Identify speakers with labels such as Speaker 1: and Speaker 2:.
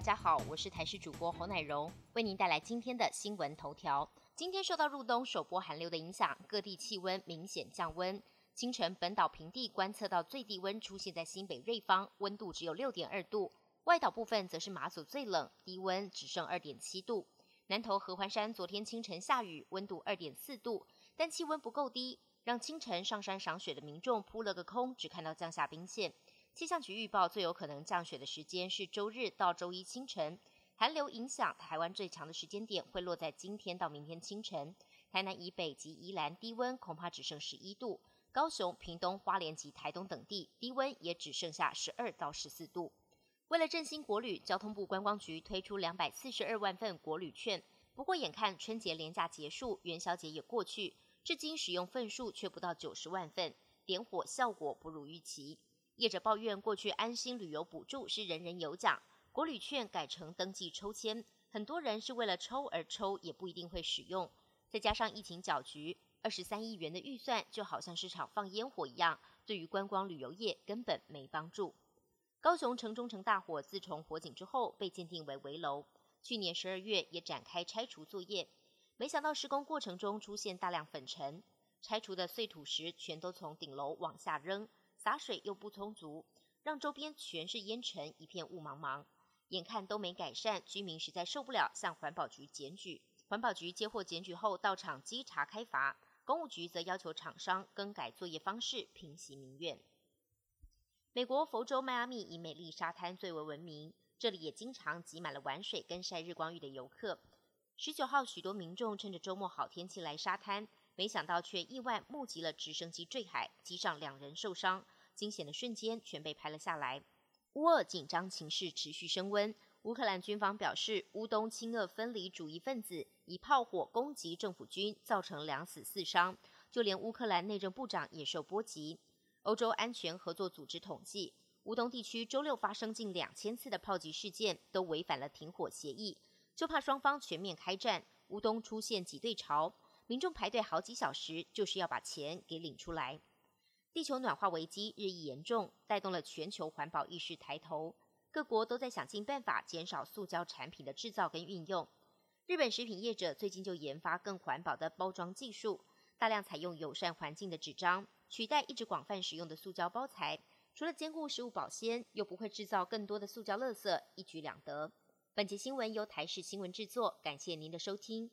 Speaker 1: 大家好，我是台视主播侯乃荣，为您带来今天的新闻头条。今天受到入冬首波寒流的影响，各地气温明显降温。清晨本岛平地观测到最低温出现在新北瑞芳，温度只有六点二度；外岛部分则是马祖最冷，低温只剩二点七度。南投合欢山昨天清晨下雨，温度二点四度，但气温不够低，让清晨上山赏雪的民众扑了个空，只看到降下冰线。气象局预报，最有可能降雪的时间是周日到周一清晨。寒流影响台湾最强的时间点会落在今天到明天清晨。台南以北及宜兰低温恐怕只剩十一度，高雄、屏东、花莲及台东等地低温也只剩下十二到十四度。为了振兴国旅，交通部观光局推出两百四十二万份国旅券。不过，眼看春节连假结束，元宵节也过去，至今使用份数却不到九十万份，点火效果不如预期。业者抱怨，过去安心旅游补助是人人有奖，国旅券改成登记抽签，很多人是为了抽而抽，也不一定会使用。再加上疫情搅局，二十三亿元的预算就好像市场放烟火一样，对于观光旅游业根本没帮助。高雄城中城大火自从火警之后被鉴定为危楼，去年十二月也展开拆除作业，没想到施工过程中出现大量粉尘，拆除的碎土石全都从顶楼往下扔。洒水又不充足，让周边全是烟尘，一片雾茫茫，眼看都没改善，居民实在受不了，向环保局检举。环保局接获检举后，到场稽查开罚。公务局则要求厂商更改作业方式，平息民怨。美国佛州迈阿密以美丽沙滩最为闻名，这里也经常挤满了玩水跟晒日光浴的游客。十九号，许多民众趁着周末好天气来沙滩。没想到却意外目击了直升机坠海，机上两人受伤，惊险的瞬间全被拍了下来。乌俄紧张情势持续升温，乌克兰军方表示，乌东亲俄分离主义分子以炮火攻击政府军，造成两死四伤，就连乌克兰内政部长也受波及。欧洲安全合作组织统计，乌东地区周六发生近两千次的炮击事件，都违反了停火协议，就怕双方全面开战，乌东出现挤兑潮。民众排队好几小时，就是要把钱给领出来。地球暖化危机日益严重，带动了全球环保意识抬头，各国都在想尽办法减少塑胶产品的制造跟运用。日本食品业者最近就研发更环保的包装技术，大量采用友善环境的纸张，取代一直广泛使用的塑胶包材。除了兼顾食物保鲜，又不会制造更多的塑胶垃圾，一举两得。本节新闻由台视新闻制作，感谢您的收听。